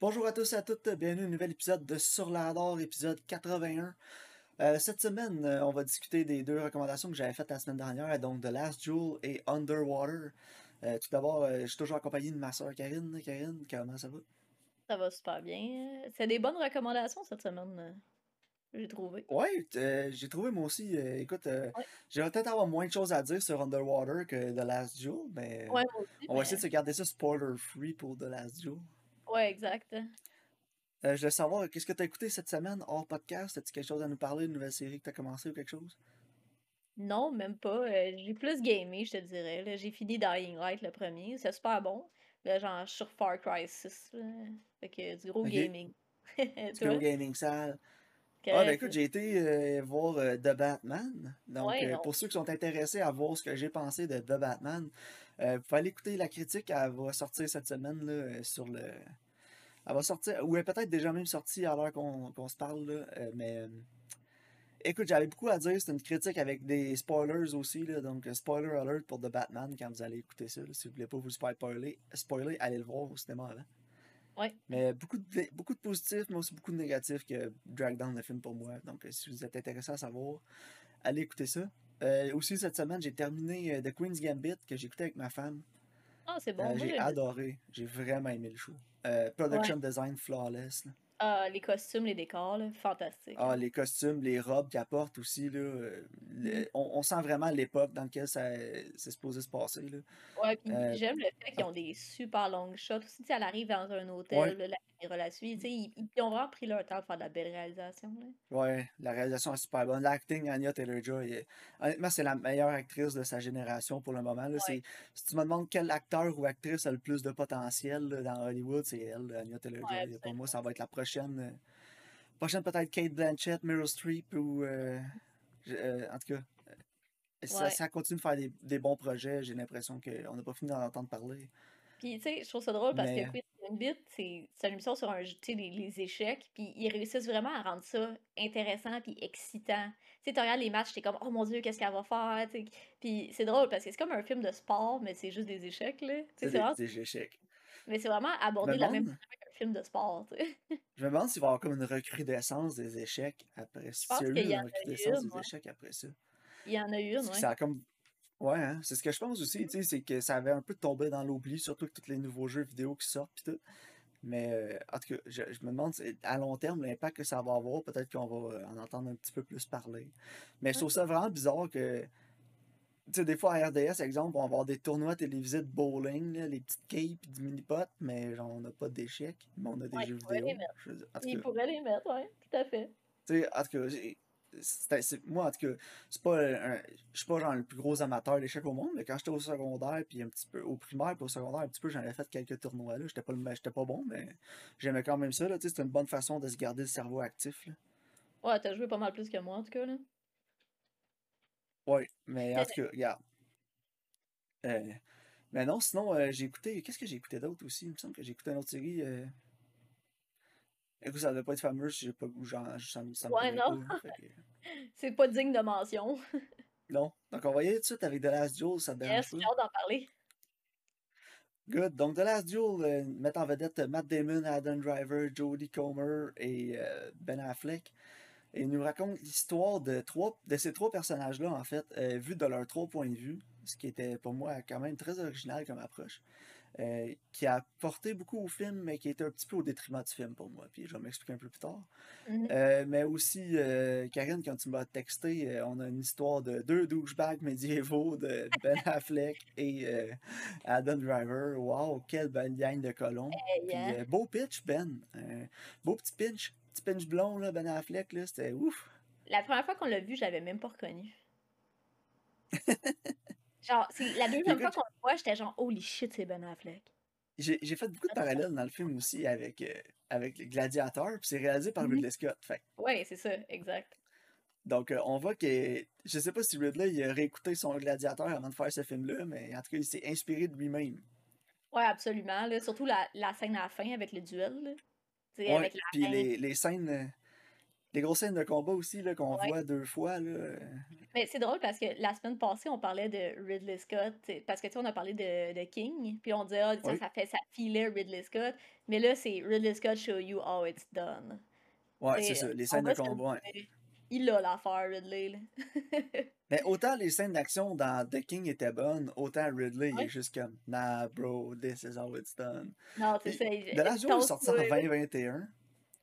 Bonjour à tous et à toutes, bienvenue à un nouvel épisode de Sur l'Ador, épisode 81. Euh, cette semaine, euh, on va discuter des deux recommandations que j'avais faites la semaine dernière, donc The Last Jewel et Underwater. Euh, tout d'abord, je suis toujours accompagné de ma soeur Karine. Karine, comment ça va? Ça va super bien. C'est des bonnes recommandations cette semaine, j'ai trouvé. Ouais, euh, j'ai trouvé moi aussi. euh, écoute, euh, Ouais, j'aimerais peut-être avoir moins de choses à dire sur Underwater que The Last Jewel, mais ouais, moi aussi, on va essayer de se garder ça spoiler free pour The Last Jewel. Ouais, exact. Euh, je voulais savoir, qu'est-ce que tu as écouté cette semaine hors podcast? As-tu quelque chose à nous parler, une nouvelle série que tu as commencé ou quelque chose? Non, même pas. euh, j'ai plus gamé, je te dirais. là. J'ai fini Dying Light le premier. C'est super bon. Là, genre, je suis sur Far Cry 6. là. Fait que du gros gaming. Du gros gaming sale. Ah, ben écoute, j'ai été euh, voir euh, The Batman. Donc, Ouais, pour ceux qui sont intéressés à voir ce que j'ai pensé de The Batman, vous pouvez aller écouter la critique. Elle va sortir cette semaine là, sur le. Elle va sortir, ou elle est peut-être déjà même sortie à l'heure qu'on se parle, là, euh, mais euh, écoute, j'avais beaucoup à dire. C'est une critique avec des spoilers aussi, là, donc euh, spoiler alert pour The Batman quand vous allez écouter ça. là. si vous voulez pas vous spoiler, spoiler, allez le voir au cinéma avant. Ouais. Mais beaucoup de, beaucoup de positifs, mais aussi beaucoup de négatifs que drag down le film pour moi. Donc, si vous êtes intéressé à savoir, allez écouter ça. Euh, aussi, cette semaine, j'ai terminé The Queen's Gambit que j'ai écouté avec ma femme. Ah, c'est bon. Euh, j'ai adoré. J'ai vraiment aimé le show. Euh, Ouais. production design flawless. là. Ah, les costumes, les décors, là, fantastique. Ah, les costumes, les robes qu'elle porte aussi, là, euh, Mhm. on, on sent vraiment l'époque dans laquelle ça c'est supposé se passer. Là. Ouais, puis Euh, j'aime le fait qu'ils ont des super longues shots. Aussi, tu sais, elle arrive dans un ouais, hôtel, là, la suit. Tu sais, ils, ils ont vraiment pris leur temps de faire de la belle réalisation, là. ouais, la réalisation est super bonne. L'acting, Anya Taylor-Joy, est- honnêtement, c'est la meilleure actrice de sa génération pour le moment. Là. Ouais. Si tu me demandes quel acteur ou actrice a le plus de potentiel là, dans Hollywood, c'est elle, Anya Ouais, Taylor-Joy. Pour moi, ça va être la prochaine. euh, prochaine peut-être Kate Blanchett, Meryl Streep ou... euh, euh, en tout cas, ça, Ouais. ça continue de faire des, des bons projets. J'ai l'impression qu'on n'a pas fini d'en entendre parler. Puis, tu sais, je trouve ça drôle parce que Mais... Gambit, c'est une émission sur un, les, les échecs, puis ils réussissent vraiment à rendre ça intéressant puis excitant. Tu sais, tu regardes les matchs, t'es comme, oh mon Dieu, qu'est-ce qu'elle va faire? Puis c'est drôle parce que c'est comme un film de sport, mais c'est juste des échecs, là. C'est des, vraiment, des échecs. mais c'est vraiment abordé de la même manière qu'un film de sport, je me demande s'il va y avoir comme une recrudescence des échecs après. Je S'il pense y a eu une recrudescence des échecs après ça. Il y en a eu une, Parce que ouais. ça a comme. Ouais, hein, c'est ce que je pense aussi, tu sais, c'est que ça avait un peu tombé dans l'oubli, surtout avec tous les nouveaux jeux vidéo qui sortent pis tout. Mais euh, en tout cas, je, je me demande à long terme l'impact que ça va avoir, peut-être qu'on va euh, en entendre un petit peu plus parler. Mais je trouve ça vraiment bizarre que, tu sais, des fois à RDS, exemple, on va avoir des tournois télévisés de bowling, là, les petites quilles pis du mini-pot, mais genre, on n'a pas d'échecs, mais on a des Ouais, jeux pourrait les vidéo. mettre. Je veux dire, en tout Il pourrait les mettre, ouais, tout à fait. tu sais, en tout cas, moi, en tout cas, c'est pas un- je suis pas genre le plus gros amateur d'échecs au monde, mais quand j'étais au secondaire, puis un petit peu au primaire, puis au secondaire, un petit peu, j'en ai fait quelques tournois là. J'étais pas, j'étais pas bon, mais j'aimais quand même ça, c'est une bonne façon de se garder le cerveau actif, là. Ouais, t'as joué pas mal plus que moi, en tout cas, là. Ouais, mais en tout cas, regarde. Euh, mais non, sinon, euh, j'ai écouté. Qu'est-ce que j'ai écouté d'autre aussi? Il me semble que j'ai écouté une autre série. euh, Écoute, ça devait pas être fameux, j'ai pas, genre, ça, me- Ouais, non. que- C'est pas digne de mention. Non. Donc, on va y aller tout de suite avec The Last Duel, ça te dérange Yes, d'en parler. Good. Donc, The Last Duel euh, met en vedette Matt Damon, Adam Driver, Jodie Comer et euh, Ben Affleck. Et il nous raconte l'histoire de trois de ces trois personnages-là, en fait, euh, vus de leurs trois points de vue, ce qui était pour moi quand même très original comme approche, euh, qui a apporté beaucoup au film, mais qui était un petit peu au détriment du film pour moi. Puis je vais m'expliquer un peu plus tard. Mhm. Euh, mais aussi, euh, Karine, quand tu m'as texté, euh, on a une histoire de deux douchebags médiévaux de Ben Affleck et Adam Driver. Wow, quelle belle gang de colons. Hey, Puis hein? beau pitch, Ben. Beau petit pinch. Petit pinch blond, là, Ben Affleck, là, c'était ouf. La première fois qu'on l'a vu, je l'avais même pas reconnu. Genre, c'est la deuxième fois qu'on voit, j'étais genre, holy shit, c'est Ben Affleck. j'ai j'ai fait beaucoup de parallèles dans le film aussi avec, euh, avec les gladiateurs, puis c'est réalisé par Mhm. Ridley Scott. Fait. Ouais, c'est ça, exact. Donc, euh, on voit que. Je sais pas si Ridley il a réécouté son gladiateur avant de faire ce film-là, mais en tout cas, il s'est inspiré de lui-même. Ouais, absolument. Là, surtout la, la scène à la fin avec le duel. Là. Ouais, avec la puis les, les scènes des grosses scènes de combat aussi qu'on voit deux fois. Là. Mais c'est drôle parce que la semaine passée, on parlait de Ridley Scott, parce que tu sais, on a parlé de, de, King, puis on dit ah, ça fait ça filait Ridley Scott, mais là c'est Ridley Scott show you how it's done. Ouais, c'est ça, les scènes de combat. Il a l'affaire, Ridley. Mais autant les scènes d'action dans The King étaient bonnes, autant Ridley, est juste comme, nah, bro, this is how it's done. Non, c'est ça. The Last Jour est sorti en 2021.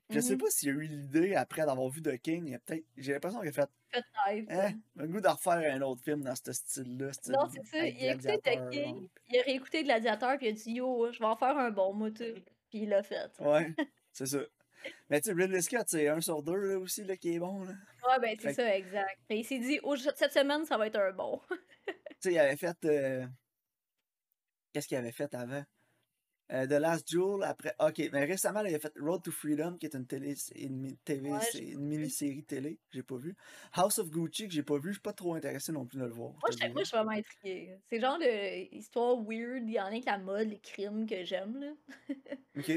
Je sais mm-hmm. pas s'il y a eu l'idée après d'avoir vu The King. Peut-être, j'ai l'impression qu'il a fait. Peut-être. Hein, le goût de refaire un autre film dans ce style-là. Non, c'est ça. Il a écouté The King, il a réécouté Gladiator, puis il a dit Yo, je vais en faire un bon, moi, Puis il l'a fait. Ouais, c'est ça. Mais tu sais, Ridley Scott, c'est un sur deux là, aussi qui est bon. Là. Ouais, ben c'est ça, exact. Et il s'est dit Cette semaine, ça va être un bon. tu sais, il avait fait. Euh, qu'est-ce qu'il avait fait avant? Euh, The Last Duel, après. Ok, mais récemment, là, il a fait Road to Freedom, qui est une télé, une, TV, Ouais, une mini-série télé, j'ai pas vu. House of Gucci, que j'ai pas vu, je suis pas trop intéressé non plus de le voir. Moi, je moi, je suis vraiment intriguée. C'est le genre de histoire weird. Il y en a que la mode, les crimes que j'aime, là. Ok.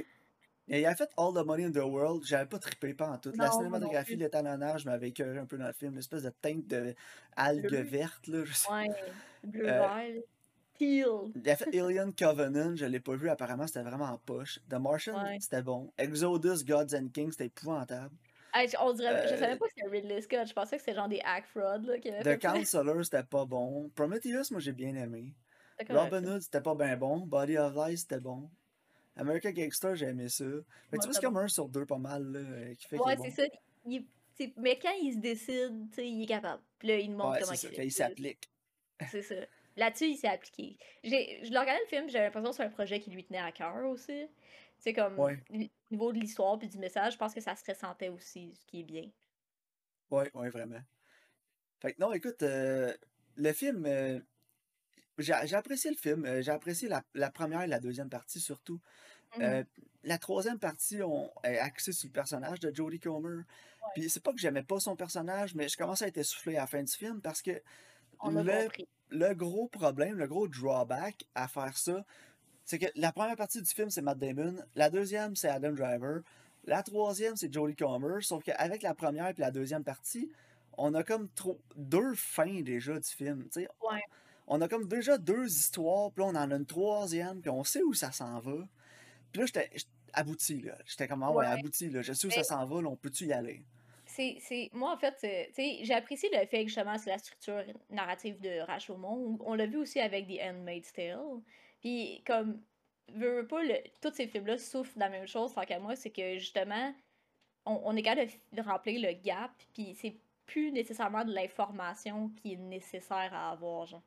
Et il a fait All the Money in the World, j'avais pas trippé pas en tout. La Non, cinématographie, l'étalonnage m'avait écœuré un peu dans le film, l'espèce de teinte de Bleu. vertes, là, je sais. Ouais, bleu Euh, vert. Fait Alien Covenant, je l'ai pas vu, apparemment c'était vraiment en poche. The Martian, Ouais. c'était bon. Exodus, Gods and Kings, c'était épouvantable. Hey, on dirait, je Euh, savais pas que c'était Ridley Scott. Je pensais que c'était genre des hack fraud, là, qui The fait. Counselor, c'était pas bon. Prometheus, moi j'ai bien aimé. Robin. Hood, c'était pas bien bon. Body of Lies, c'était bon. American Gangster, j'ai aimé ça. Mais Ouais, tu vois, c'est comme un sur deux pas mal, là, euh, qui fait Ouais, bon. c'est ça. Il- mais quand il se décide, il est capable. Puis là, il nous montre Ouais, comment c'est ça, il s'applique. C'est ça. Là-dessus, il s'est appliqué. Je regardais le film, j'avais l'impression que c'est un projet qui lui tenait à cœur aussi. C'est comme, Ouais, au niveau de l'histoire puis du message, je pense que ça se ressentait aussi, ce qui est bien. ouais, ouais, vraiment. Fait que non, écoute, euh, le film, euh, j'ai apprécié le film. euh, j'ai apprécié la, la première et la deuxième partie surtout. Mhm. Euh, la troisième partie, on est axé sur le personnage de Jodie Comer. Puis c'est pas que j'aimais pas son personnage, mais je commençais à être essoufflé à la fin du film parce que On a le, compris. le gros problème, le gros drawback à faire ça, c'est que la première partie du film, c'est Matt Damon. La deuxième, c'est Adam Driver. La troisième, c'est Jodie Comer. Sauf qu'avec la première et la deuxième partie, on a comme trop deux fins déjà du film. Ouais. On a comme déjà deux histoires, puis là, on en a une troisième, puis on sait où ça s'en va. Puis là, j'étais j'étais abouti, là. J'étais comme, ah ouais, Ouais. abouti, là. Je sais où Mais- ça s'en va, là, on peut-tu y aller? C'est, moi, en fait, c'est- tu sais, j'ai apprécié le fait que justement, c'est la structure narrative de Rashomon. On l'a vu aussi avec The Handmaid's Tale. Puis, comme, veux, veux pas, le, tous ces films-là souffrent de la même chose, tant qu'à moi, c'est que justement, on, on est capable de, remplir le gap, puis c'est plus nécessairement de l'information qui est nécessaire à avoir, genre.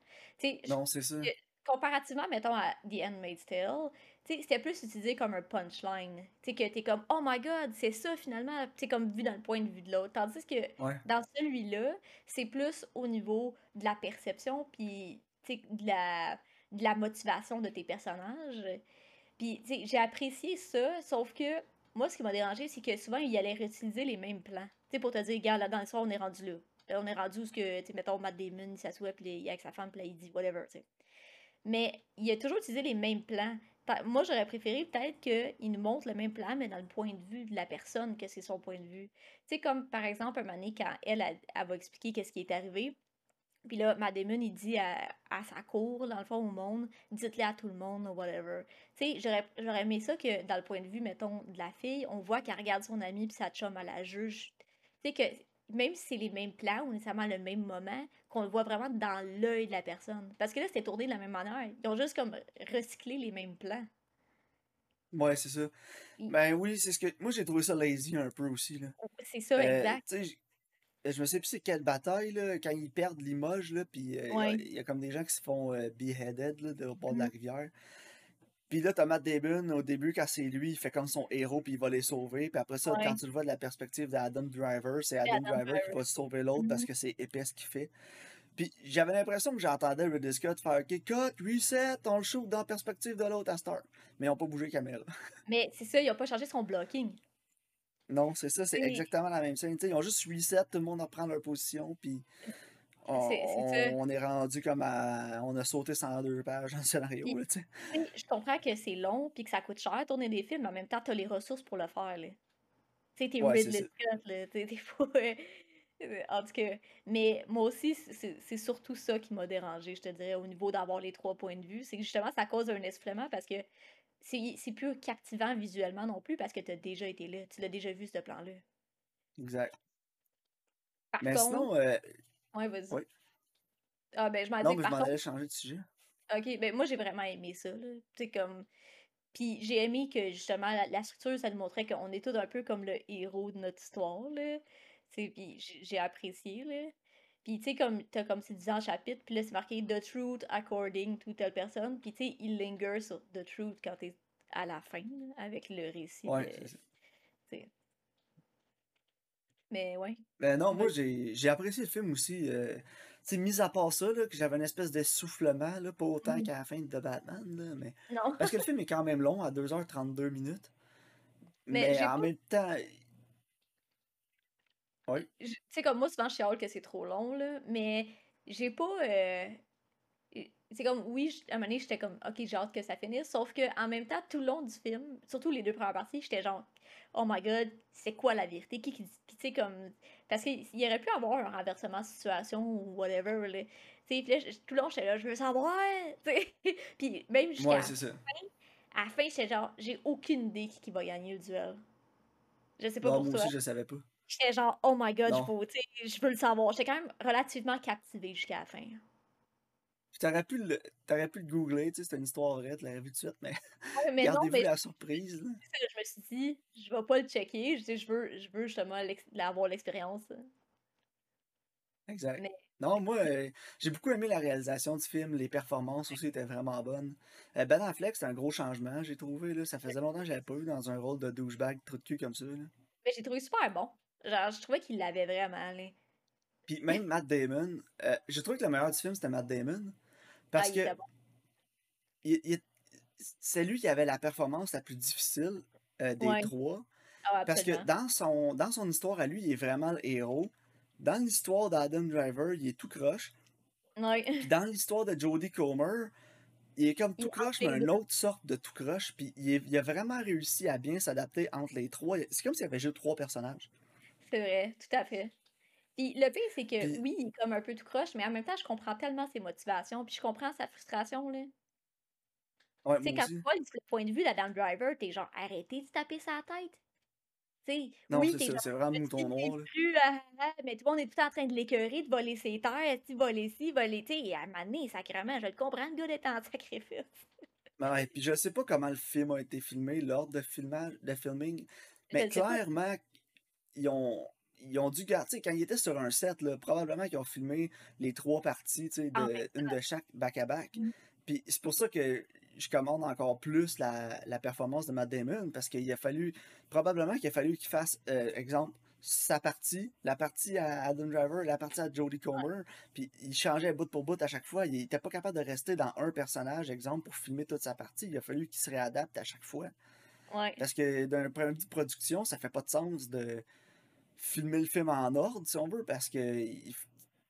Non, c'est ça. Comparativement, mettons, à The Handmaid's Tale, c'était plus utilisé comme un punchline. Tu sais, que t'es comme, oh my god, c'est ça finalement, tu sais, comme vu dans le point de vue de l'autre. Tandis que Ouais. dans celui-là, c'est plus au niveau de la perception, puis, de la, de la motivation de tes personnages. Puis, tu sais, j'ai apprécié ça, sauf que moi, ce qui m'a dérangé, c'est que souvent, il allait réutiliser les mêmes plans. Tu sais, pour te dire, regarde, là, dans l'histoire, on est rendu là. Là, on est rendu où, ce que, tu sais, mettons, Matt Damon, il s'assoit, puis il est avec sa femme, puis là, il dit whatever, tu sais. Mais il a toujours utilisé les mêmes plans. Moi, j'aurais préféré peut-être qu'il nous montre le même plan, mais dans le point de vue de la personne, que c'est son point de vue. Tu sais, comme par exemple, un moment donné, quand elle, elle, elle va expliquer qu'est-ce qui est arrivé, puis là, Matt Damon, il dit à, à sa cour, dans le fond, au monde, dites-le à tout le monde, ou whatever. Tu sais, j'aurais aimé ça que, dans le point de vue, mettons, de la fille, on voit qu'elle regarde son ami puis sa chum à la juge. Tu sais, que même si c'est les mêmes plans ou nécessairement le même moment, qu'on le voit vraiment dans l'œil de la personne. Parce que là, c'était tourné de la même manière. Ils ont juste comme recyclé les mêmes plans. Ouais, c'est ça. Il- Ben oui, c'est ce que. Moi, j'ai trouvé ça lazy un peu aussi, là. C'est ça, Euh, exact. je me sais plus c'est quelle bataille, là, quand ils perdent Limoges, là, puis euh, il y a- Ouais. il y, a comme des gens qui se font euh, beheaded, là, de- au bord de la Mhm. rivière. Puis là, Matt Damon, au début, quand c'est lui, il fait comme son héros, puis il va les sauver. Puis après ça, Ouais. quand tu le vois de la perspective d'Adam Driver, c'est Adam, Adam Driver qui va sauver l'autre parce Mhm. que c'est épais ce qu'il fait. Puis j'avais l'impression que j'entendais Ridley Scott faire OK, cut, reset, on le shoot dans la perspective de l'autre à Star. Mais ils n'ont pas bougé caméra. Mais c'est ça, ils n'ont pas changé son blocking. Non, c'est ça, c'est Oui. exactement la même scène. Ils ont juste reset, tout le monde reprend leur position, puis on, est rendu comme à. On a sauté 102 pages dans le scénario, Puis- là, tu. Tu Je comprends que c'est long puis que ça coûte cher tourner des films, mais en même temps, tu as les ressources pour le faire. Tu sais, t'es Ouais, Ridley. Scott, là. T'es pas. euh, En tout cas, mais moi aussi, c'est surtout ça qui m'a dérangé, je te dirais, au niveau d'avoir les trois points de vue. C'est que justement, ça cause un essoufflement parce que c'est plus captivant visuellement non plus parce que t'as déjà été là. Tu l'as déjà vu, ce plan-là. Exact. Par Mais contre, sinon, euh, ouais, vas-y. oui. Ah, ben, je m'en Non, dis mais je m'en allais changer de sujet. ok, ben, moi, j'ai vraiment aimé ça, là. Tu sais, comme. Puis j'ai aimé que justement la, la structure, ça nous montrait qu'on est tous un peu comme le héros de notre histoire, là. Tu sais, puis j'ai apprécié, là. Puis tu sais, comme t'as comme c'est dit dans le chapitre, puis là c'est marqué The Truth according to telle personne, puis tu sais, il linger sur The Truth quand t'es à la fin, là, avec le récit. Ouais. Mais ouais. Ben non, moi j'ai j'ai apprécié le film aussi. Euh, tu sais, mis à part ça, là, que j'avais une espèce d'essoufflement, là, pas autant qu'à la fin de Batman, là, mais. Non. Parce que le film est quand même long, à 2h32 minutes. Mais Mais en pas. même temps. Oui. Tu sais, comme moi, souvent, je chiale que c'est trop long, là, mais j'ai pas. euh, C'est comme, oui, à un moment donné, j'étais comme, ok, j'ai hâte que ça finisse, sauf que en même temps, tout le long du film, surtout les deux premières parties, j'étais genre, oh my god, c'est quoi la vérité? Qui, qui, tu sais, comme. Parce qu'il y aurait pu avoir un renversement de situation ou whatever, là. Tu sais, tout le long, j'étais là, je veux savoir, tu. Puis même jusqu'à Ouais, la c'est ça. à la fin, j'étais genre, j'ai aucune idée qui, qui va gagner le duel. Je sais pas Non, pour moi toi. aussi, je savais pas. J'étais genre, oh my god, je veux, je veux le savoir. J'étais quand même relativement captivée jusqu'à la fin. T'aurais pu le, t'aurais pu le googler, tu sais, c'était une histoire vraie, tu l'aurais vu tout de suite, mais Ouais, mais gardez-vous mais la surprise, là. c'est je me suis dit, je vais pas le checker. Je, dis, je veux, je veux justement l'ex- avoir l'expérience. Exact. Mais Non, moi, euh, j'ai beaucoup aimé la réalisation du film, les performances aussi étaient vraiment bonnes. Euh, ben Affleck, c'est un gros changement, j'ai trouvé, là. Ça faisait longtemps que j'avais pas vu dans un rôle de douchebag trou de cul comme ça, là. mais j'ai trouvé super bon. Genre, je trouvais qu'il l'avait vraiment, là. Puis même Matt Damon, euh, j'ai trouvé que le meilleur du film, c'était Matt Damon. Parce il que il- il- c'est lui qui avait la performance la plus difficile euh, des Ouais. trois. Ah, Parce que dans son, dans son histoire à lui, il est vraiment le héros. Dans l'histoire d'Adam Driver, il est tout croche. Ouais. Puis dans l'histoire de Jodie Comer, il est comme tout croche, mais une autre sorte de tout croche. Puis il, est- il a vraiment réussi à bien s'adapter entre les trois. C'est comme s'il avait joué trois personnages. C'est vrai, tout à fait. Puis le pire, c'est que Puis, oui, il est comme un peu tout croche, mais en même temps, je comprends tellement ses motivations, puis je comprends sa frustration, là. ouais, Tu sais, quand tu vois le le point de vue d'Adam Driver, t'es genre, arrêtez de taper sa tête. Tu sais, Non, oui, c'est ça, c'est vraiment mouton noir, là. plus, ah, mais tout le monde est tout en train de l'écœurer, de voler ses terres, de voler ci, voler, tu sais, et à un moment donné, sacrément, je le comprends, le gars d'être en sacrifice. Ouais, puis je sais pas comment le film a été filmé, l'ordre de filmage, de filming, mais le clairement, ils ont, ils ont dû garder, quand ils étaient sur un set, là, probablement qu'ils ont filmé les trois parties, de, une de chaque back-à-back. Mm. Puis c'est pour ça que je commande encore plus la, la performance de Matt Damon, parce qu'il a fallu, probablement qu'il a fallu qu'il fasse, euh, exemple, sa partie, la partie à Adam Driver, la partie à Jodie Comer, puis il changeait bout pour bout à chaque fois. Il était pas capable de rester dans un personnage, exemple, pour filmer toute sa partie. Il a fallu qu'il se réadapte à chaque fois. Ouais. Parce que d'un point de vue de production, ça fait pas de sens de filmer le film en ordre, si on veut, parce que il,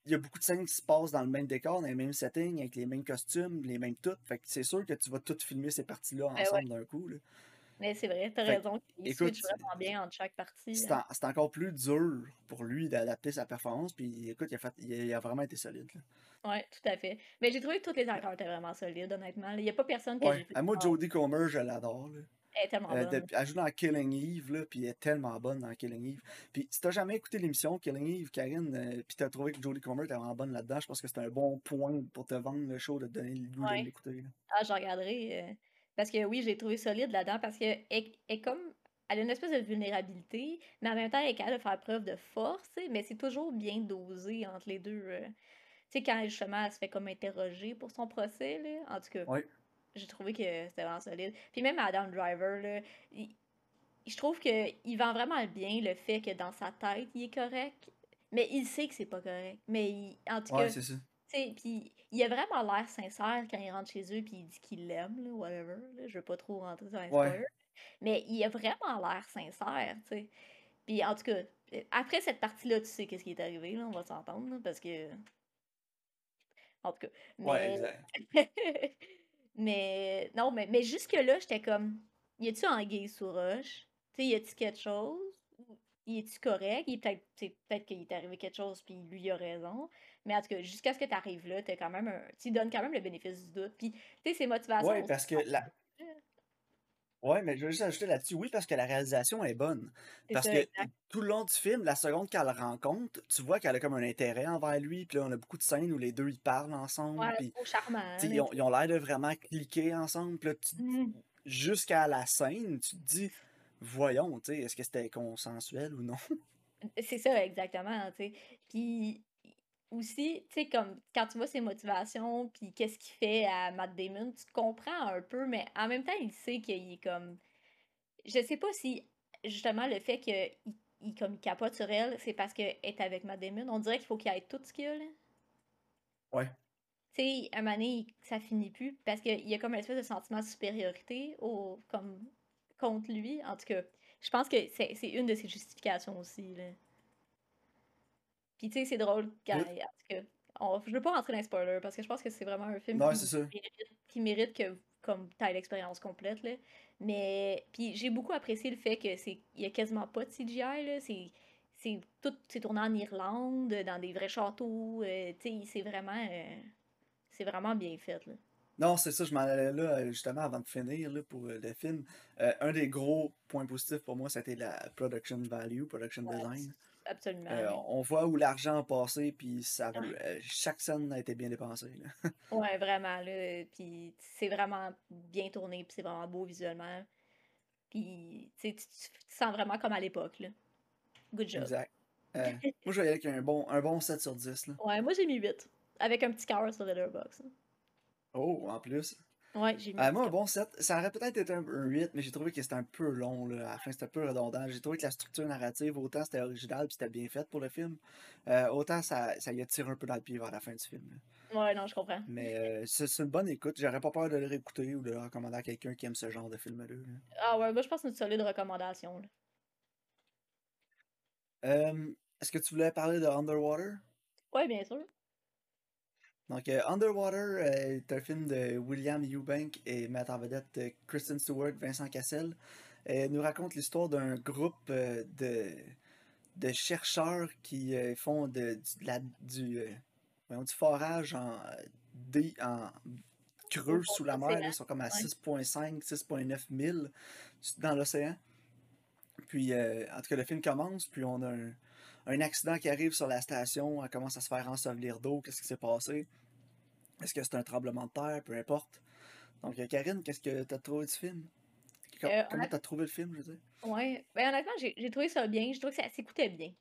il y a beaucoup de scènes qui se passent dans le même décor, dans les mêmes settings, avec les mêmes costumes, les mêmes tout. Fait que c'est sûr que tu vas tout filmer ces parties-là ouais. ensemble d'un coup. là. Mais c'est vrai, t'as raison, il écoute, switch vraiment bien entre chaque partie. c'est en- c'est encore plus dur pour lui d'adapter sa performance. Puis écoute, il a, fait- il a- il a vraiment été solide. Ouais, tout à fait. Mais j'ai trouvé que tous les acteurs étaient vraiment solides, honnêtement. Il n'y a pas personne que j'ai Ouais, fait. à moi, Jodie Comer, je l'adore. là. Elle est tellement Euh, bonne. elle joue dans Killing Eve, là, puis elle est tellement bonne dans Killing Eve. Puis si t'as jamais écouté l'émission Killing Eve, Karine, euh, puis t'as trouvé que Jodie Comer était vraiment bonne là-dedans, je pense que c'est un bon point pour te vendre le show, de te donner le goût de Ouais. l'écouter. là. Ah, je regarderai. euh, parce que oui, j'ai trouvé solide là-dedans parce que elle, elle est comme. Elle a une espèce de vulnérabilité, mais en même temps, elle est capable de faire preuve de force, mais c'est toujours bien dosé entre les deux. euh. Tu sais, quand justement elle se fait comme interroger pour son procès, là. En tout cas, Ouais. J'ai trouvé que c'était vraiment solide. Puis même Adam Driver, là, il- je trouve qu'il vend vraiment bien le fait que dans sa tête, il est correct, mais il sait que c'est pas correct. Mais il- en tout Ouais, cas, c'est ça. puis il a vraiment l'air sincère quand il rentre chez eux puis il dit qu'il l'aime, là, whatever. Là, je veux pas trop rentrer dans les Ouais. Mais il a vraiment l'air sincère, tu sais. Puis en tout cas, après cette partie-là, tu sais qu'est-ce qui est arrivé, là, on va s'entendre, parce que... En tout cas, Ouais, mais... exact. mais non, mais, mais jusque-là, j'étais comme, y a-tu anguille sous roche? Tu y a-tu quelque chose? Il est-tu correct? Il peut-être peut-être qu'il est arrivé quelque chose puis lui il a raison. Mais en tout cas, jusqu'à ce que tu arrives là, t'as quand même un. Tu donnes quand même le bénéfice du doute. Puis, tu sais, ses motivations Ouais, aussi parce que la... Ouais, mais je veux juste ajouter là-dessus, oui, parce que la réalisation est bonne. Parce que tout le long du film, la seconde qu'elle le rencontre, tu vois qu'elle a comme un intérêt envers lui, puis là, on a beaucoup de scènes où les deux, ils parlent ensemble, Ouais, puis trop charmant, là, ils ont, tu ils ont l'air de vraiment cliquer ensemble, puis là, tu- Mhm. jusqu'à la scène, tu te dis, voyons, tu sais, est-ce que c'était consensuel ou non? C'est ça, exactement. Puis aussi, tu sais, comme quand tu vois ses motivations, puis qu'est-ce qu'il fait à Matt Damon, tu comprends un peu, mais en même temps, il sait qu'il est comme. Je sais pas si, justement, le fait qu'il il, comme, il capote sur elle, c'est parce qu'elle est avec Matt Damon. On dirait qu'il faut qu'il ait tout ce qu'il a, là. Ouais. Tu sais, un moment donné, ça finit plus, parce qu'il y a comme une espèce de sentiment de supériorité au, comme, contre lui. En tout cas, je pense que c'est c'est une de ses justifications aussi, là. Puis tu sais, c'est drôle quand. Oui. cas, on- je veux pas rentrer dans les spoilers parce que je pense que c'est vraiment un film Non, qui, mérite, qui mérite que comme t'aies l'expérience complète là. Mais puis j'ai beaucoup apprécié le fait que c'est il y a quasiment pas de CGI là, c'est c'est tout c'est tourné en Irlande, dans des vrais châteaux, euh, tu sais, c'est vraiment euh, c'est vraiment bien fait là. Non, c'est ça, je m'en allais là, euh, justement, avant de finir, là, pour euh, le film. Euh, un des gros points positifs pour moi, c'était la production value, production Ouais, design. Absolument. Euh, on voit où l'argent a passé, puis ça, Ouais. euh, chaque scène a été bien dépensée. Ouais, vraiment, là. Puis c'est vraiment bien tourné, puis c'est vraiment beau visuellement. Puis tu sais, tu tu- tu te sens vraiment comme à l'époque, là. Good job. Exact. Euh, moi, je vais y aller avec un bon, un bon 7 sur 10. Là. Ouais, moi j'ai mis 8. Avec un petit cœur sur Letterboxd. Oh, en plus. Ouais, j'ai mis Euh, moi, un bon 7. Ça aurait peut-être été un, un 8, mais j'ai trouvé que c'était un peu long. Là. À la fin, c'était un peu redondant. J'ai trouvé que la structure narrative, autant c'était original puis c'était bien fait pour le film, euh, autant ça, ça y a tiré un peu dans le pied vers la fin du film. là. Ouais, non, je comprends. Mais euh, c'est une bonne écoute. J'aurais pas peur de le réécouter ou de le recommander à quelqu'un qui aime ce genre de film-là. là. Ah ouais, moi je pense que c'est une solide recommandation, là. Euh, Est-ce que tu voulais parler de Underwater? Ouais, bien sûr. Donc, euh, Underwater euh, est un film de William Eubank et met en vedette euh, Kristen Stewart, Vincent Cassel. Euh, nous raconte l'histoire d'un groupe de, de chercheurs qui font de, la- du, du forage en, en creux sous la mer. Ils sont comme à Ouais. 6.5, 6.9 milles dans l'océan. Puis, euh, en tout cas, le film commence, puis on a un, un accident qui arrive sur la station, elle commence à se faire ensevelir d'eau, qu'est-ce qui s'est passé? Est-ce que c'est un tremblement de terre? Peu importe. Donc, euh, Karine, qu'est-ce que t'as trouvé du film? Euh, Comment t'as trouvé le film, je veux dire? Ouais, ben honnêtement, j'ai j'ai trouvé ça bien. Je trouve que ça s'écoutait bien.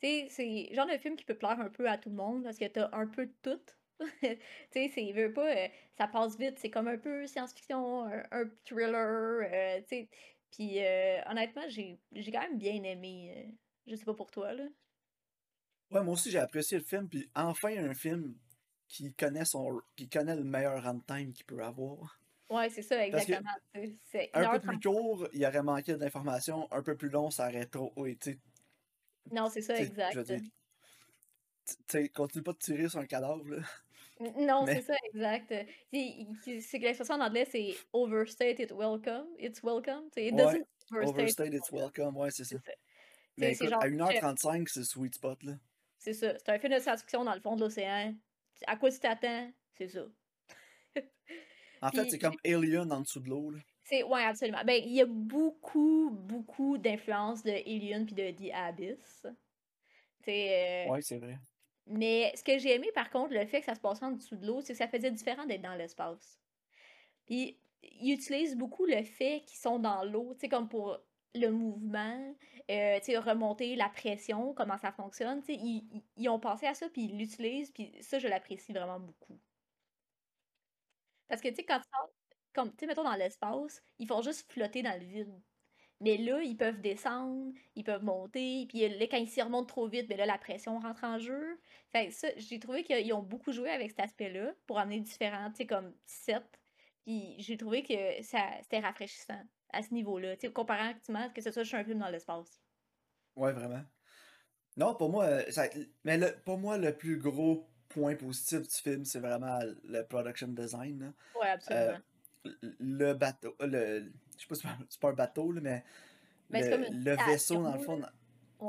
Tu sais, c'est le genre de film qui peut plaire un peu à tout le monde parce que t'as un peu de tout. tu sais, c'est, veut pas, euh, ça passe vite. C'est comme un peu science-fiction, un, un thriller, euh, tu sais. Puis euh, honnêtement, j'ai j'ai quand même bien aimé. Je sais pas pour toi, là. Ouais, moi aussi, j'ai apprécié le film, puis enfin, un film qui connaît son, qui connaît le meilleur runtime qu'il peut avoir. Ouais, c'est ça, exactement. C'est un peu 1h30. plus court, il aurait manqué d'informations, un peu plus long, ça aurait trop. Oui, tu sais, Non, c'est ça, exact. dire, tu sais, continue pas de tirer sur un cadavre, là. Non, c'est ça, exact. C'est que l'expression en anglais, c'est overstate it welcome. It's welcome. It ouais, doesn't overstate overstayed, its it's welcome. welcome, ouais, c'est ça. Mais écoute, genre, à chef, 1h35, c'est sweet spot, là. c'est ça. C'est un film de science-fiction dans le fond de l'océan. À quoi tu t'attends? C'est ça. En fait, c'est comme Alien en dessous de l'eau, là. ouais, absolument. Ben, il y a beaucoup, beaucoup d'influence de Alien puis de The Abyss. Euh, Ouais, c'est vrai. mais ce que j'ai aimé, par contre, le fait que ça se passait en dessous de l'eau, c'est que ça faisait différent d'être dans l'espace. Puis, ils utilisent beaucoup le fait qu'ils sont dans l'eau, tu sais, comme pour le mouvement, euh, remonter la pression, comment ça fonctionne, ils, ils- ont pensé à ça, puis ils l'utilisent, puis ça, je l'apprécie vraiment beaucoup. Parce que, tu sais, quand tu comme, tu sais, mettons dans l'espace, ils font juste flotter dans le vide. Mais là, ils peuvent descendre, ils peuvent monter, puis là, quand ils s'y remontent trop vite, ben là, la pression rentre en jeu. Fait ça, j'ai trouvé qu'ils ont beaucoup joué avec cet aspect-là pour amener différents, tu sais, comme sets. Puis j'ai trouvé que ça c'était rafraîchissant à ce niveau-là, comparativement que ce soit juste un film dans l'espace. Ouais, vraiment. Non, pour moi, euh, ça- mais le, pour moi, le plus gros point positif du film, c'est vraiment le production design, là. Ouais, Euh, absolument. le le bateau, le, je sais pas si c'est pas un bateau, là, mais Mais c'est le, comme une le vaisseau, dans le fond.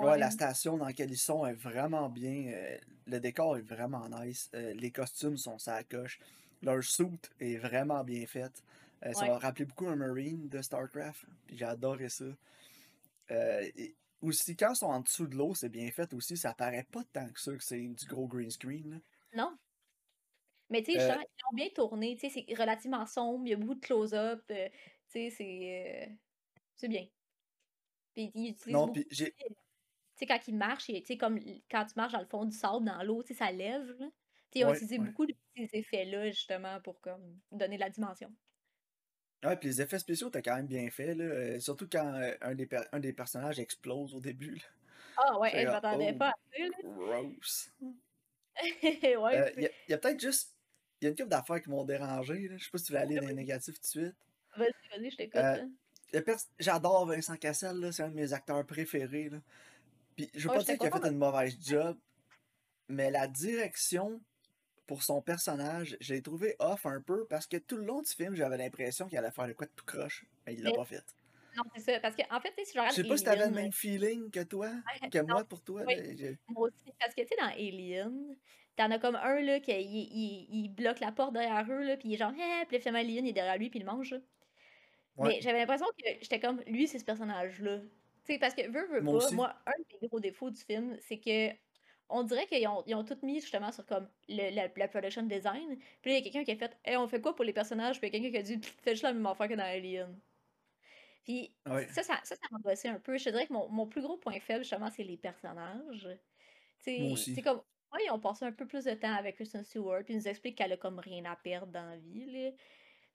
Ouais, la station dans laquelle ils sont est vraiment bien. euh, le décor est vraiment nice. euh, les costumes sont ça coche. Leur suit est vraiment bien fait. Euh, ça Ouais. m'a rappelé beaucoup un Marine de StarCraft. Puis j'ai adoré ça. Euh, et aussi, quand ils sont en dessous de l'eau, c'est bien fait aussi. Ça paraît pas tant que ça que c'est du gros green screen. là. Non. Mais tu sais, Euh, ils ont bien tourné. Tu sais, c'est relativement sombre. Il y a beaucoup de close-up. tu sais, c'est. c'est bien. Puis ils utilisent non, beaucoup. puis j'ai. Tu sais, quand ils marchent, tu sais, comme quand tu marches dans le fond du sable, dans l'eau, tu sais, ça lève. là. Tu sais, ils ont Ouais, utilisé ouais. beaucoup de petits effets-là, justement, pour comme donner de la dimension. Ouais, puis les effets spéciaux étaient quand même bien faits, là. euh, surtout quand euh, un, des un des personnages explose au début. Ah ouais, J'étais hey, je m'attendais oh, pas à ça, gross. ouais, Euh, Il y a, peut-être juste. Il y a une couple d'affaires qui m'ont dérangé. Là. Je sais pas si tu veux aller dans les négatifs tout de suite. vas-y, vas-y, je t'écoute. J'adore Vincent Cassel, là, c'est un de mes acteurs préférés. Là. Puis je veux Ouais, pas dire qu'il a fait une mauvaise job, mais la direction pour son personnage, je l'ai trouvé off un peu parce que tout le long du film, j'avais l'impression qu'il allait faire de quoi de tout croche, mais il l'a Mais pas fait. non, c'est ça. Parce qu'en fait, tu sais, si je Je regarde sais pas si t'avais le même feeling que toi, ouais, que non, moi pour toi. oui, je- moi aussi. Parce que, tu sais, dans Alien, t'en as comme un, là, qui il, bloque la porte derrière eux, là, puis il est genre, hé, puis finalement, Alien est derrière lui, puis il le mange. Ouais, Mais j'avais l'impression que j'étais comme, lui, c'est ce personnage-là. Tu sais, parce que, veux, veux moi pas, aussi. moi, un des gros défauts du film, c'est que on dirait qu'ils ont, ils ont tout mis justement sur comme le, la, la production design. Puis là, il y a quelqu'un qui a fait, hey, on fait quoi pour les personnages? Puis il y a quelqu'un qui a dit, fais juste la même affaire que dans Alien. Puis Ouais. ça, ça, ça, ça un peu. Je dirais que mon, mon plus gros point faible, justement, c'est les personnages. Moi c'est comme, ouais, ils ont passé un peu plus de temps avec Kristen Stewart, puis ils nous expliquent qu'elle a comme rien à perdre dans la vie.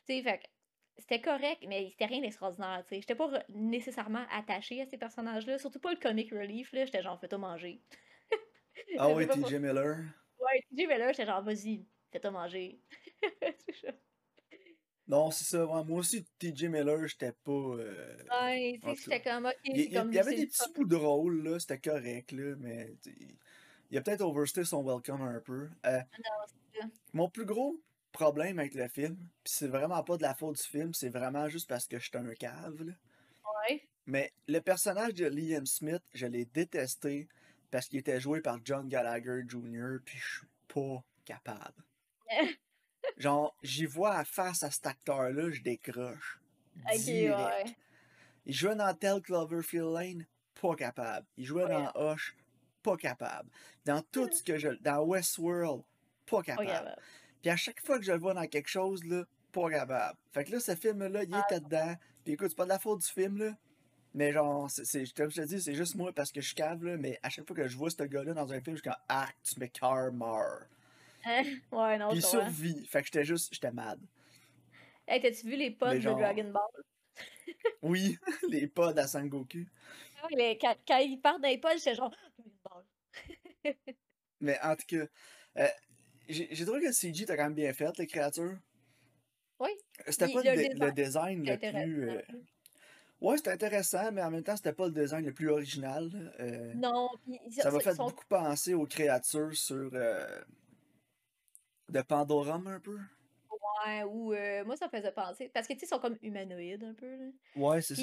Tu sais, c'était correct, mais c'était rien d'extraordinaire, tu sais. J'étais pas re- nécessairement attachée à ces personnages-là, surtout pas le comic relief, là. J'étais genre, fais-toi manger. Ah Je ouais, TJ Miller. Ouais, TJ Miller, j'étais genre, vas-y, fais-toi manger. Non, c'est ça. ouais, moi aussi, TJ Miller, j'étais pas. euh, Ouais, tu sais, j'étais comme, ok, Il, comme y avait des petits bouts de rôle, là, c'était correct, là, mais il a peut-être overstay son welcome un peu. Euh, Non, ça. mon plus gros problème avec le film, pis c'est vraiment pas de la faute du film, c'est vraiment juste parce que j'étais un cave, là. Ouais. Mais le personnage de Liam Smith, je l'ai détesté parce qu'il était joué par John Gallagher Jr., puis je suis pas capable. Genre, j'y vois à face à cet acteur-là, je décroche. Ok, Direct. ouais. Il jouait dans Tel Cloverfield Lane, pas capable. Il jouait Ouais. dans Hush, pas capable. Dans tout ce que je. Dans Westworld, pas Pas capable. capable. Puis à chaque fois que je le vois dans quelque chose, là, pas capable. Fait que là, ce film-là, il Ah, était dedans. Puis écoute, c'est pas de la faute du film, là. Mais genre, c'est, c'est- comme je te dis, c'est juste moi parce que je suis cave, là. Mais à chaque fois que je vois ce gars-là dans un film, je suis comme, ah, tu m'écœures, meurs. Hein? Ouais, non, Puis je il survit. Fait que j'étais juste, j'étais mad. Hey, t'as-tu vu les pods de Dragon Ball? oui, les pods à Sangoku. Ah les- quand, quand ils partent dans les pods, j'étais genre, Dragon Ball. Mais en tout cas, euh, j'ai trouvé que le CG était quand même bien fait, les créatures. Oui. C'était pas le le, dé- le design, le plus. euh. Ouais, c'était intéressant, mais en même temps, c'était pas le design le plus original. Euh, Non, ils ça m'a fait sont. beaucoup penser aux créatures sur. euh, de Pandorum un peu. Ouais, ou euh, moi, ça me faisait penser. Parce que, tu sais, ils sont comme humanoïdes un peu, là. Ouais, c'est ça.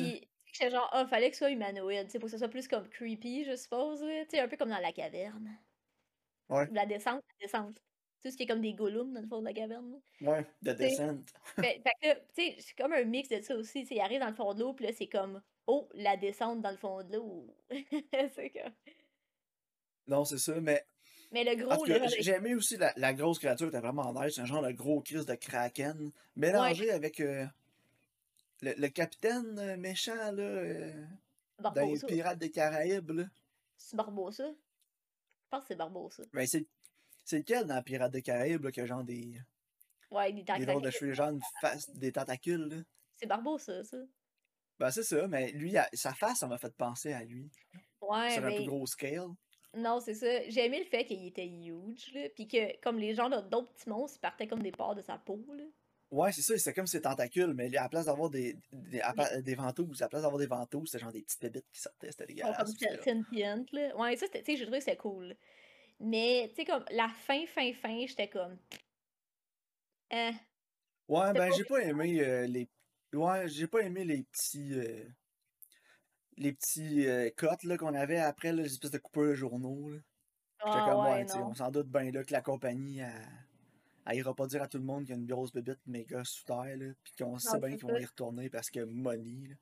J'étais genre, ah, fallait que ce soit humanoïde, pour que ce soit plus comme creepy, je suppose, là. Tu sais, un peu comme dans la caverne. Ouais, La descente, la descente. Tu sais, ce qui est comme des golems dans le fond de la caverne, là. ouais, de Tu sais, Descent. fait, fait que tu sais, c'est comme un mix de ça aussi. Tu sais, il arrive dans le fond de l'eau, puis là, c'est comme, oh, la descente dans le fond de l'eau. c'est comme... Non, c'est ça, mais. Mais le En gros, j'ai aimé aussi la, la grosse créature, était vraiment nice. C'est un genre de gros crise de kraken. Mélangé avec euh, le, le capitaine euh, méchant, là. euh, dans les. Pirates des Caraïbes, là. C'est Barbossa? Je pense que c'est Barbossa. Ben, c'est. C'est lequel dans Pirates des Caraïbes, là, a genre des. Ouais, il est Des de cheveux, genre une face, des tentacules, là? C'est Barbossa, ça. Ben, c'est ça, mais lui, sa face, ça m'a fait penser à lui. Ouais, Sur un plus gros scale. non, c'est ça. J'ai aimé le fait qu'il était huge, là. Puis que, comme les gens d'autres petits monstres, ils partaient comme des parts de sa peau, là. Ouais, c'est ça, c'est comme ses tentacules, mais à la place d'avoir des, des, à des ventouses, à la place d'avoir des ventouses, c'était genre des petites bébites qui sortaient, c'était comme dégueulasse. sen- sentient, là. Ouais, ça, tu sais, j'ai trouvé que c'était cool. Mais, tu sais, comme, la fin, fin, fin, j'étais comme... Hein? Ouais, ben j'ai pas aimé euh, les. Ouais, j'ai pas aimé les petits. euh, les petits euh, cotes là, qu'on avait après, là, les espèces de coupeurs de journaux. là. J'étais Ah comme, ouais, ouais, on s'en doute bien là que la compagnie, elle, elle ira pas dire à tout le monde qu'il y a une grosse bébête méga sous terre, là, puis qu'on sait bien qu'ils vont y retourner parce que money. là.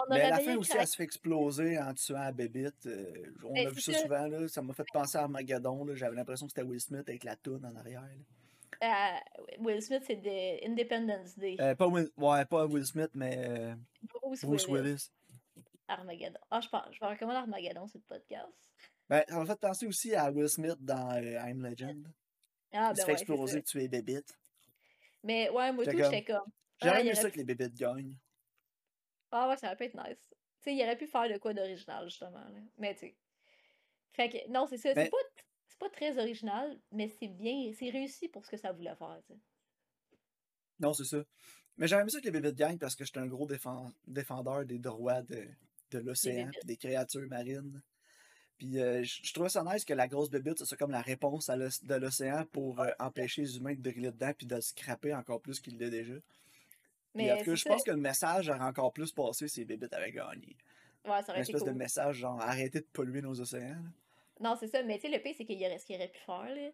On Mais à la fin aussi, elle se fait exploser en tuant la bébite. euh, on Ben, a vu c'est ça ça. souvent, là. Ça m'a fait penser à Armageddon. J'avais l'impression que c'était Will Smith avec la toune en arrière, là. Euh, Will Smith, c'est de Independence Day. Euh, pas Will... Ouais, pas Will Smith, mais euh, Bruce Bruce Willis. Willis. Armageddon. Ah, je pense, je vais recommander Armageddon sur le podcast. Ben, ça m'a fait penser aussi à Will Smith dans euh, I'm Legend. Ah, Il se ben fait ouais, c'est exploser, tuer les bébites. Mais ouais, moi, tout, J'étais comme, j'aurais Ah, aimé ça que les bébites gagnent. Ah ouais, ça aurait pu être nice. Tu sais, il aurait pu faire de quoi d'original, justement. Là. Mais tu sais. Fait que, non, c'est ça. C'est pas, c'est pas très original, mais c'est bien. C'est réussi pour ce que ça voulait faire, non, c'est ça. Mais j'aurais aimé ça que les bébites gagnent parce que j'étais un gros défend- défendeur des droits de, de l'océan puis des créatures marines. Puis euh, je trouvais ça nice que la grosse bébite, c'est comme la réponse à de l'océan pour euh, empêcher les humains de driller dedans puis de le scraper encore plus qu'il l'est déjà. Puis en Mais tout cas, je pense que le message aurait encore plus passé si les bébites avaient gagné. Ouais, ça Une aurait été espèce de message genre arrêtez de polluer nos océans. là. Non, c'est ça. Mais tu sais, le pire, c'est qu'il y aurait ce qu'il aurait pu faire, là.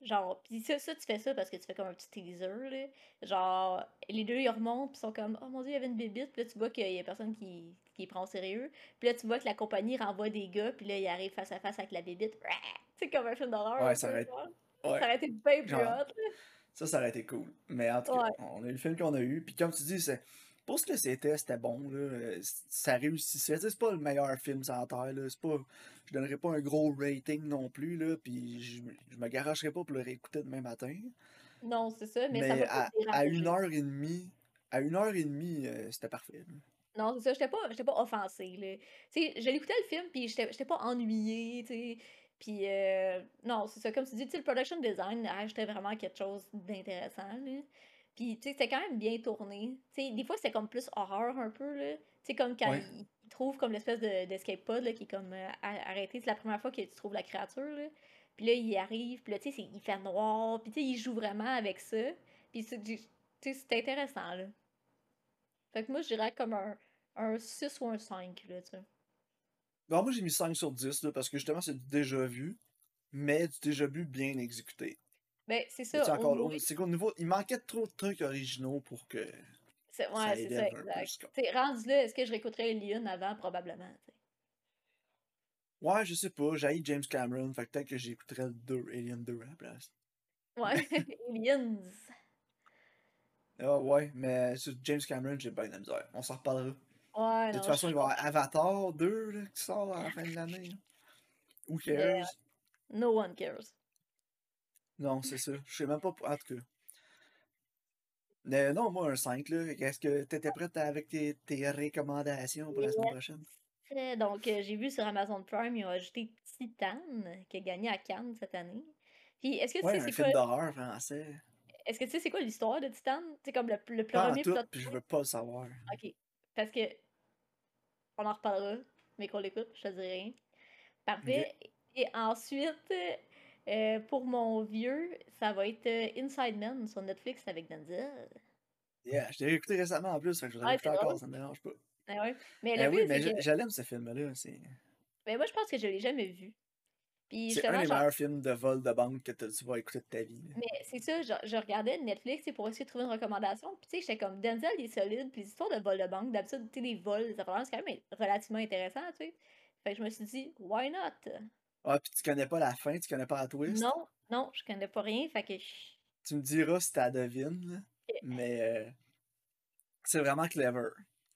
Genre, pis ça, ça, tu fais ça parce que tu fais comme un petit teaser, là. Genre, les deux, ils remontent, pis ils sont comme, oh mon dieu, il y avait une bébite, pis là, tu vois qu'il y a personne qui, qui prend au sérieux. Puis là, tu vois que la compagnie renvoie des gars, puis là, ils arrivent face à face avec la bébite. C'est comme un film d'horreur, Ouais, ça aurait, ouais, Ça aurait été bien plus hot, là. Ça, ça aurait été cool. Mais en tout cas, Ouais. on a eu le film qu'on a eu. Puis comme tu dis, c'est pour ce que c'était, c'était bon. Là. Ça réussissait. C'est pas le meilleur film sur la Terre. Là. Pas... Je donnerais pas un gros rating non plus. Là. Puis je, je me garocherais pas pour le réécouter demain matin. Non, c'est ça, mais ça m'a à, à une heure et demie, à une heure et demie, euh, c'était parfait. là. Non, c'est ça, j'étais pas, j'étais pas offensée, là. Tu sais, je l'écoutais le film, puis j'étais j'étais pas ennuyée, tu sais. Puis, euh, non, c'est ça, comme tu dis, le production design ajoutait vraiment quelque chose d'intéressant. Puis, tu sais, c'était quand même bien tourné. Tu sais, des fois, c'était comme plus horreur un peu, là. Tu sais, comme quand Ouais. ils ils trouvent comme l'espèce de- d'escape pod, là, qui est comme euh, arrêté. C'est la première fois que tu trouves la créature, là. Puis là, il arrive, puis là, tu sais, il fait noir, puis tu sais, il joue vraiment avec ça. Puis, tu sais, c'est intéressant, là. Fait que moi, je dirais comme un, un 6 ou un 5, là, tu sais. Bon, moi, j'ai mis 5 sur 10 là, parce que justement, c'est du déjà vu, mais du déjà vu bien exécuté. Ben, c'est ça, au encore, niveau... au- c'est qu'au niveau, il manquait trop de trucs originaux pour que c'est- ça Ouais, c'est ça, exact. ce qu'on- Tu sais, rendu là, est-ce que je réécouterais Alien avant? Probablement. Ouais, je sais pas, j'ai James Cameron, fait que peut-être que j'écouterais le 2, Alien 2 à la place. Ouais, Aliens. Ah ouais, mais sur James Cameron, j'ai bien de la misère. On s'en reparlera. Ouais, De toute non, façon, je il va y avoir Avatar 2 là, qui sort à la fin de l'année. Who Mais, cares? no one cares. Non, c'est ça. Je sais même pas. pour- En tout cas. Mais non, moi, un 5, là. Est-ce que t'étais prête avec tes, tes recommandations pour la semaine prochaine? Donc, euh, j'ai vu sur Amazon Prime, ils ont ajouté Titan, qui a gagné à Cannes cette année. Puis, est-ce que tu Ouais, sais c'est quoi... d'horreur français. Est-ce que tu sais c'est quoi l'histoire de Titan? C'est comme le, le Pas en premier tout, plot puis je veux pas le savoir. Ok. Parce que on en reparlera, mais qu'on l'écoute, je te dis rien. Parfait. Et ensuite, euh, pour mon vieux, ça va être euh, Inside Man sur Netflix avec Denzel. Yeah, je l'ai écouté récemment en plus, fait que je voudrais Ah, c'est encore, drôle. ça me dérange pas. Ah ouais. Mais Eh oui, mais que l'aime ce film-là. C'est ben, moi, je pense que je l'ai jamais vu. C'est un des meilleurs films de vol de banque que tu vas écouter de ta vie. mais c'est ça, je, je regardais Netflix pour essayer de trouver une recommandation. Puis tu sais, j'étais comme Denzel, il est solide. Puis les histoires de vol de banque, d'habitude, tu sais, les vols, les affaires, c'est quand même relativement intéressant, tu sais. Fait que je me suis dit, why not? Ah, puis tu connais pas la fin, tu connais pas la twist? Non, non, je connais pas rien. Fait que Tu me diras si t'as devine, là, mais euh, c'est vraiment clever.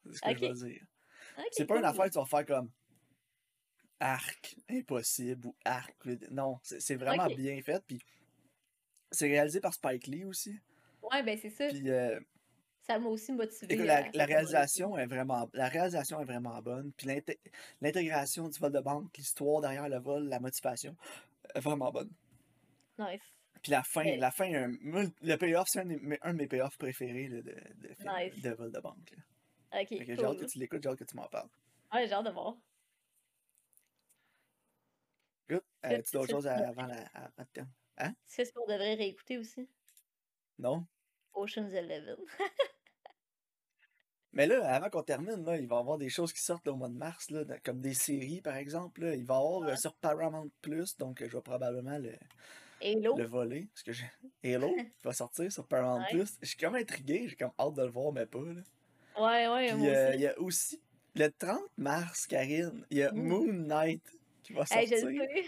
C'est ce que je veux dire. C'est pas une affaire que tu vas faire comme arc, impossible ou arc. Non, c'est vraiment bien fait. Puis c'est réalisé par Spike Lee aussi. Ouais, ben c'est ça. Puis euh, Ça m'a aussi motivé. écoute, la, réalisation est vraiment la réalisation est vraiment bonne. Puis l'inté- l'intégration du vol de banque, l'histoire derrière le vol, la motivation est vraiment bonne. Nice. Puis la fin, la fin, le payoff, c'est un, de mes- un de mes payoffs préférés là, de, de, Nice. de vol de banque. là. Ok, que j'ai hâte que cool. tu l'écoutes, j'ai hâte que tu m'en parles. Ouais, j'ai hâte de voir. Euh, tu d'autres choses avant la à- avant le terme? C'est ce qu'on devrait réécouter aussi? Non? Ocean's Eleven. Mais là, avant qu'on termine, là, il va y avoir des choses qui sortent là, au mois de mars, là, comme des séries, par exemple. là. Il va y avoir euh, Ouais. sur Paramount Plus, donc euh, je vais probablement le, Hello. le voler. Parce que Halo va sortir sur Paramount Ouais. Plus. Je suis comme intrigué, j'ai comme hâte de le voir, mais pas. Là. Ouais, ouais, Puis euh, il y a aussi le 30 mars, Karine, il y a Mm. Moon Knight qui va Hey, je sortir. sais.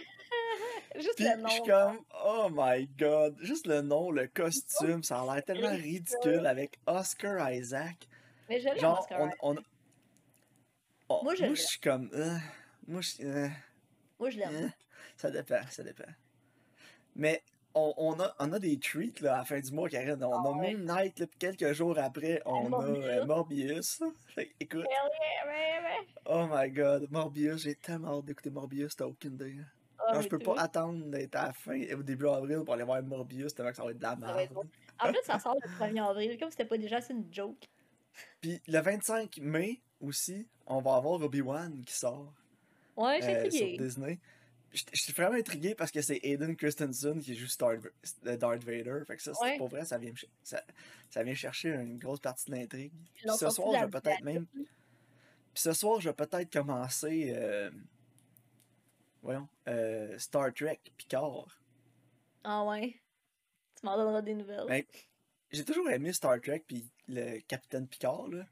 Juste Puis le je suis nom. comme, oh my god, juste le nom, le costume, ça a l'air tellement ridicule avec Oscar Isaac. Mais je l'aime, Oscar on, Isaac. on, Moi, je moi, l'aime. je suis comme, euh, moi, je, euh, Moi, je l'aime. euh, ça dépend, ça dépend. Mais on, on a, on a des treats là, à la fin du mois, Karine. On a Ah ouais. Moon Knight, là, puis quelques jours après, on a euh, Morbius. Écoute, yeah, oh my god, Morbius, j'ai tellement hâte d'écouter Morbius, t'as aucune idée. hein. Ah, je peux pas attendre d'être à la fin, au début avril, pour aller voir Morbius, tellement que ça va être de la merde. En plus, ça sort le 1er avril, comme c'était pas déjà assez une joke. Puis le 25 mai aussi, on va avoir Obi-Wan qui sort Ouais, je suis euh, sur. Disney. Je je suis vraiment intrigué parce que c'est Aiden Christensen qui joue Star euh, Darth Vader. Fait que ça, c'est Ouais. pour vrai, ça vient, ça, ça vient chercher une grosse partie de l'intrigue. Ce soir, je vais peut-être même. Puis ce soir, je vais peut-être commencer. euh, voyons. euh, Star Trek Picard. Ah ouais. Tu m'en donneras des nouvelles. Ben, j'ai toujours aimé Star Trek puis le Capitaine Picard. Là.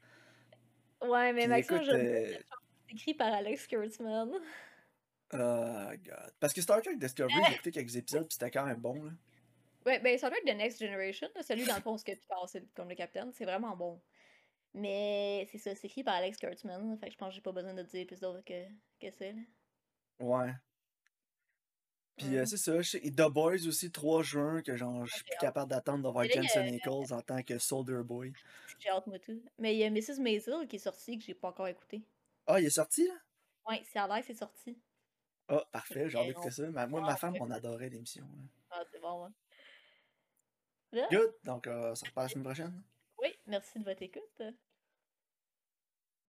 Ouais, mais Puis Maxime, écoute, je euh, c'est écrit par Alex Kurtzman. oh god. Parce que Star Trek Discovery, j'ai écouté quelques épisodes puis c'était quand même bon. Là. Ouais, ben Star Trek The Next Generation, celui dans le fond, ce que Picard, c'est comme le capitaine, c'est vraiment bon. Mais c'est ça, c'est écrit par Alex Kurtzman, fait que je pense que j'ai pas besoin de dire plus d'autres que, que ça. Là. Ouais. Puis euh, c'est ça, je et The Boys aussi, 3 juin, que genre, je suis plus capable d'attendre de voir Mais là, il y a- Jensen Ackles en tant que Soldier Boy. J'ai hâte, moi tout. Mais il y a Mrs. Maisel qui est sortie que j'ai pas encore écouté. Ah, il est sorti là? Ouais, c'est à l'air, c'est sorti. Ah, parfait, j'ai on- ça. Ma- moi, Ah, ma femme, ouais. on adorait l'émission. là. Ah, c'est bon, ouais. Là, Good, donc euh, ça passe la semaine prochaine. oui, merci de votre écoute.